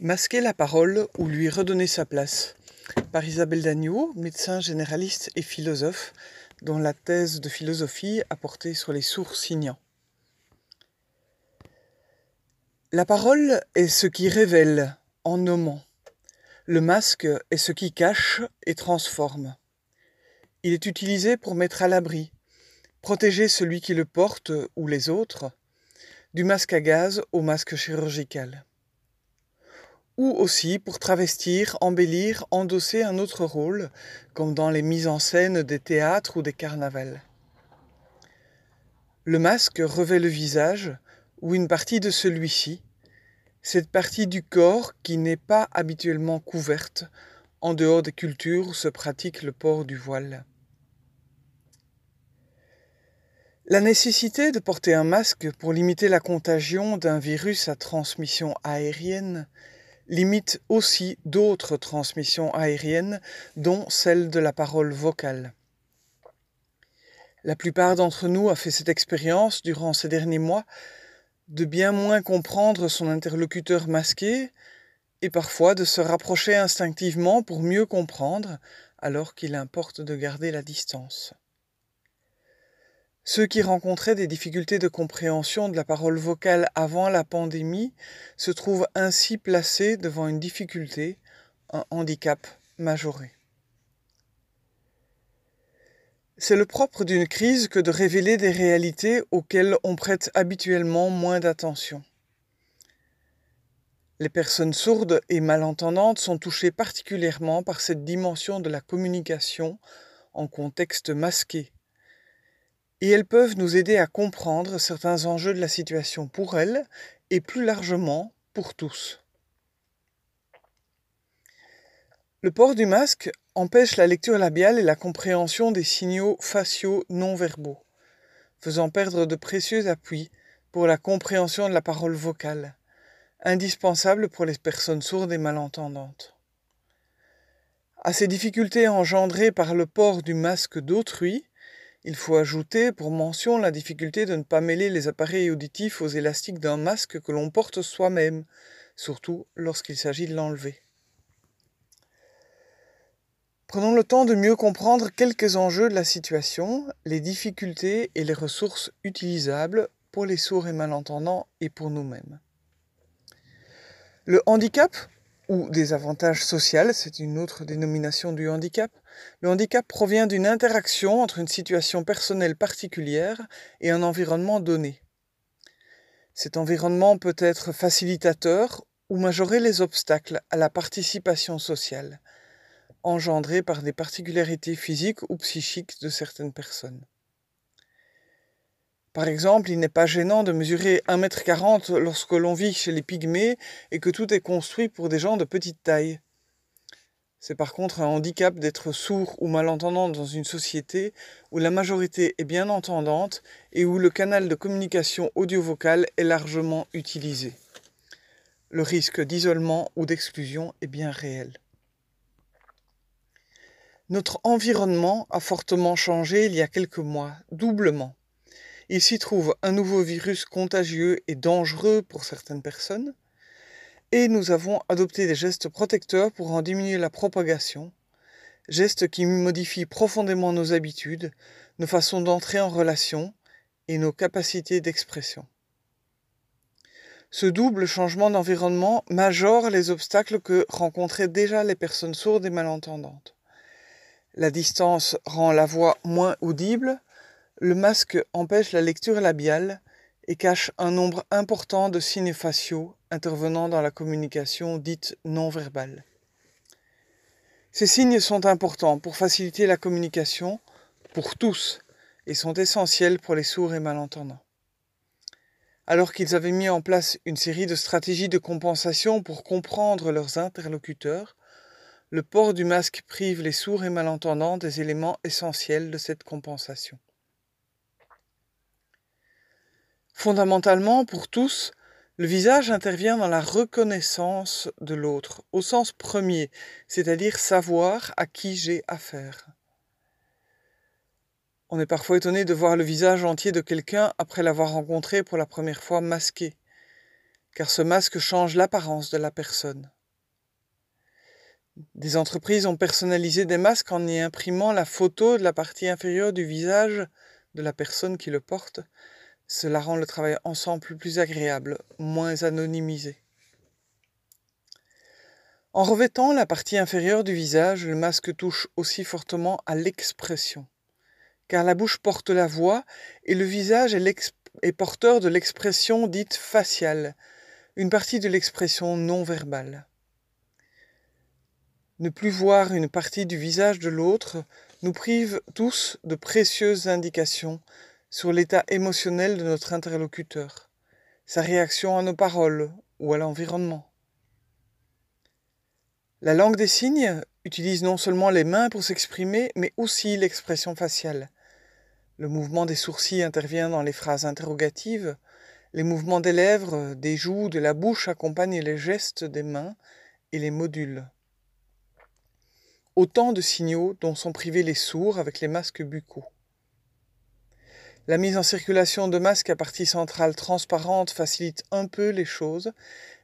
Masquer la parole ou lui redonner sa place par Isabelle Dagneau, médecin généraliste et philosophe, dont la thèse de philosophie a porté sur les sourds signants. La parole est ce qui révèle en nommant. Le masque est ce qui cache et transforme. Il est utilisé pour mettre à l'abri, protéger celui qui le porte ou les autres, du masque à gaz au masque chirurgical ou aussi pour travestir, embellir, endosser un autre rôle, comme dans les mises en scène des théâtres ou des carnavals. Le masque revêt le visage, ou une partie de celui-ci, cette partie du corps qui n'est pas habituellement couverte, en dehors des cultures où se pratique le port du voile. La nécessité de porter un masque pour limiter la contagion d'un virus à transmission aérienne limite aussi d'autres transmissions aériennes, dont celle de la parole vocale. La plupart d'entre nous a fait cette expérience durant ces derniers mois de bien moins comprendre son interlocuteur masqué et parfois de se rapprocher instinctivement pour mieux comprendre alors qu'il importe de garder la distance. Ceux qui rencontraient des difficultés de compréhension de la parole vocale avant la pandémie se trouvent ainsi placés devant une difficulté, un handicap majoré. C'est le propre d'une crise que de révéler des réalités auxquelles on prête habituellement moins d'attention. Les personnes sourdes et malentendantes sont touchées particulièrement par cette dimension de la communication en contexte masqué, et elles peuvent nous aider à comprendre certains enjeux de la situation pour elles et plus largement pour tous. Le port du masque empêche la lecture labiale et la compréhension des signaux faciaux non verbaux, faisant perdre de précieux appuis pour la compréhension de la parole vocale, indispensable pour les personnes sourdes et malentendantes. À ces difficultés engendrées par le port du masque d'autrui, il faut ajouter pour mention la difficulté de ne pas mêler les appareils auditifs aux élastiques d'un masque que l'on porte soi-même, surtout lorsqu'il s'agit de l'enlever. Prenons le temps de mieux comprendre quelques enjeux de la situation, les difficultés et les ressources utilisables pour les sourds et malentendants et pour nous-mêmes. Le handicap ou des avantages sociaux, c'est une autre dénomination du handicap. Le handicap provient d'une interaction entre une situation personnelle particulière et un environnement donné. Cet environnement peut être facilitateur ou majorer les obstacles à la participation sociale, engendrés par des particularités physiques ou psychiques de certaines personnes. Par exemple, il n'est pas gênant de mesurer 1m40 lorsque l'on vit chez les pygmées et que tout est construit pour des gens de petite taille. C'est par contre un handicap d'être sourd ou malentendant dans une société où la majorité est bien entendante et où le canal de communication audio-vocale est largement utilisé. Le risque d'isolement ou d'exclusion est bien réel. Notre environnement a fortement changé il y a quelques mois, doublement. Il s'y trouve un nouveau virus contagieux et dangereux pour certaines personnes, et nous avons adopté des gestes protecteurs pour en diminuer la propagation, gestes qui modifient profondément nos habitudes, nos façons d'entrer en relation et nos capacités d'expression. Ce double changement d'environnement majore les obstacles que rencontraient déjà les personnes sourdes et malentendantes. La distance rend la voix moins audible, le masque empêche la lecture labiale et cache un nombre important de signes faciaux intervenant dans la communication dite non verbale. Ces signes sont importants pour faciliter la communication pour tous et sont essentiels pour les sourds et malentendants. Alors qu'ils avaient mis en place une série de stratégies de compensation pour comprendre leurs interlocuteurs, le port du masque prive les sourds et malentendants des éléments essentiels de cette compensation. Fondamentalement, pour tous, le visage intervient dans la reconnaissance de l'autre, au sens premier, c'est-à-dire savoir à qui j'ai affaire. On est parfois étonné de voir le visage entier de quelqu'un après l'avoir rencontré pour la première fois masqué, car ce masque change l'apparence de la personne. Des entreprises ont personnalisé des masques en y imprimant la photo de la partie inférieure du visage de la personne qui le porte. Cela rend le travail ensemble plus agréable, moins anonymisé. En revêtant la partie inférieure du visage, le masque touche aussi fortement à l'expression, car la bouche porte la voix et le visage est, porteur de l'expression dite faciale, une partie de l'expression non verbale. Ne plus voir une partie du visage de l'autre nous prive tous de précieuses indications sur l'état émotionnel de notre interlocuteur, sa réaction à nos paroles ou à l'environnement. La langue des signes utilise non seulement les mains pour s'exprimer, mais aussi l'expression faciale. Le mouvement des sourcils intervient dans les phrases interrogatives, les mouvements des lèvres, des joues, de la bouche accompagnent les gestes des mains et les modules. Autant de signaux dont sont privés les sourds avec les masques buccaux. La mise en circulation de masques à partie centrale transparente facilite un peu les choses,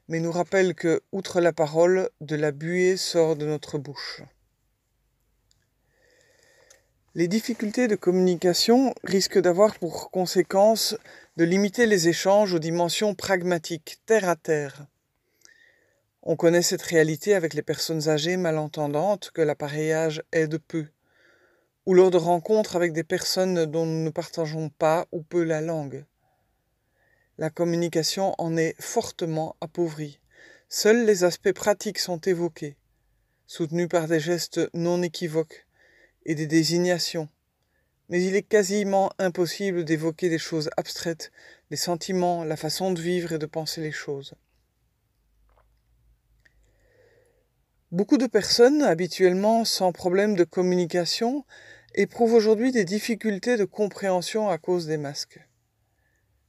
mais nous rappelle que, outre la parole, de la buée sort de notre bouche. Les difficultés de communication risquent d'avoir pour conséquence de limiter les échanges aux dimensions pragmatiques, terre à terre. On connaît cette réalité avec les personnes âgées malentendantes que l'appareillage aide peu, ou lors de rencontres avec des personnes dont nous ne partageons pas ou peu la langue. La communication en est fortement appauvrie. Seuls les aspects pratiques sont évoqués, soutenus par des gestes non équivoques et des désignations. Mais il est quasiment impossible d'évoquer des choses abstraites, les sentiments, la façon de vivre et de penser les choses. Beaucoup de personnes, habituellement sans problème de communication, éprouvent aujourd'hui des difficultés de compréhension à cause des masques.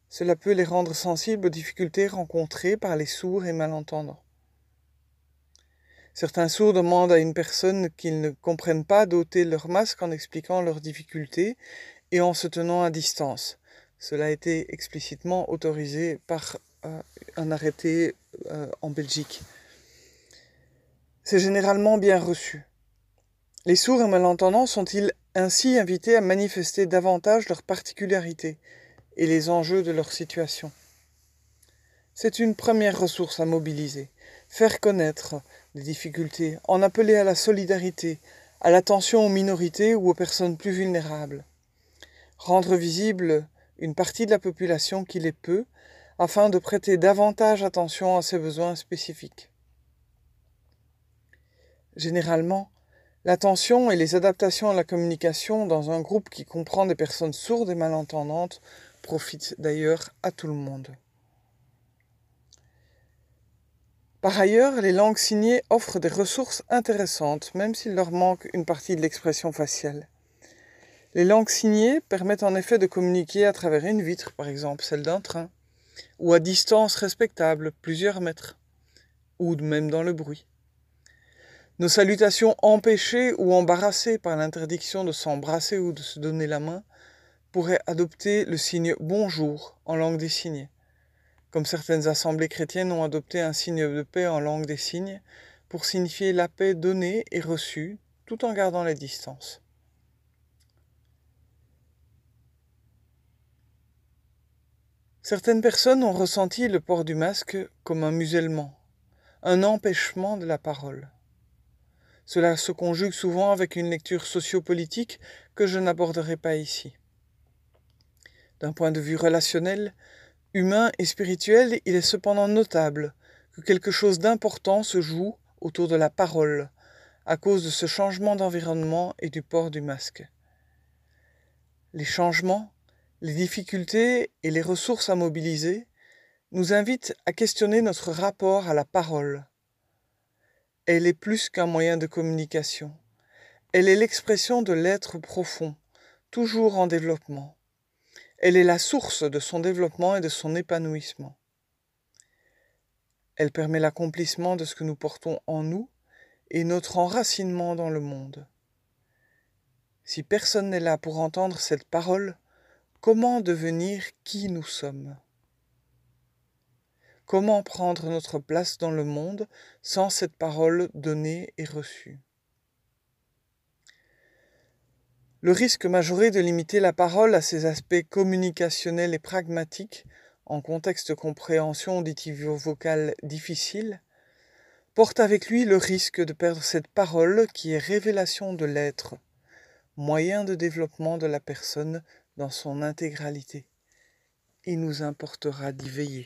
Cela peut les rendre sensibles aux difficultés rencontrées par les sourds et malentendants. Certains sourds demandent à une personne qu'ils ne comprennent pas d'ôter leur masque en expliquant leurs difficultés et en se tenant à distance. Cela a été explicitement autorisé par euh, un arrêté euh, en Belgique c'est généralement bien reçu. Les sourds et malentendants sont-ils ainsi invités à manifester davantage leurs particularités et les enjeux de leur situation? C'est une première ressource à mobiliser, faire connaître les difficultés, en appeler à la solidarité, à l'attention aux minorités ou aux personnes plus vulnérables. Rendre visible une partie de la population qui l'est peu, afin de prêter davantage attention à ses besoins spécifiques. Généralement, l'attention et les adaptations à la communication dans un groupe qui comprend des personnes sourdes et malentendantes profitent d'ailleurs à tout le monde. Par ailleurs, les langues signées offrent des ressources intéressantes, même s'il leur manque une partie de l'expression faciale. Les langues signées permettent en effet de communiquer à travers une vitre, par exemple celle d'un train, ou à distance respectable, plusieurs mètres, ou même dans le bruit. Nos salutations empêchées ou embarrassées par l'interdiction de s'embrasser ou de se donner la main pourraient adopter le signe bonjour en langue des signes, comme certaines assemblées chrétiennes ont adopté un signe de paix en langue des signes pour signifier la paix donnée et reçue tout en gardant les distances. Certaines personnes ont ressenti le port du masque comme un musellement, un empêchement de la parole. Cela se conjugue souvent avec une lecture sociopolitique que je n'aborderai pas ici. D'un point de vue relationnel, humain et spirituel, il est cependant notable que quelque chose d'important se joue autour de la parole, à cause de ce changement d'environnement et du port du masque. Les changements, les difficultés et les ressources à mobiliser nous invitent à questionner notre rapport à la parole, elle est plus qu'un moyen de communication. Elle est l'expression de l'être profond, toujours en développement. Elle est la source de son développement et de son épanouissement. Elle permet l'accomplissement de ce que nous portons en nous et notre enracinement dans le monde. Si personne n'est là pour entendre cette parole, comment devenir qui nous sommes? Comment prendre notre place dans le monde sans cette parole donnée et reçue? Le risque majoré de limiter la parole à ses aspects communicationnels et pragmatiques en contexte de compréhension auditive vocale difficile porte avec lui le risque de perdre cette parole qui est révélation de l'être, moyen de développement de la personne dans son intégralité. Il nous importera d'y veiller.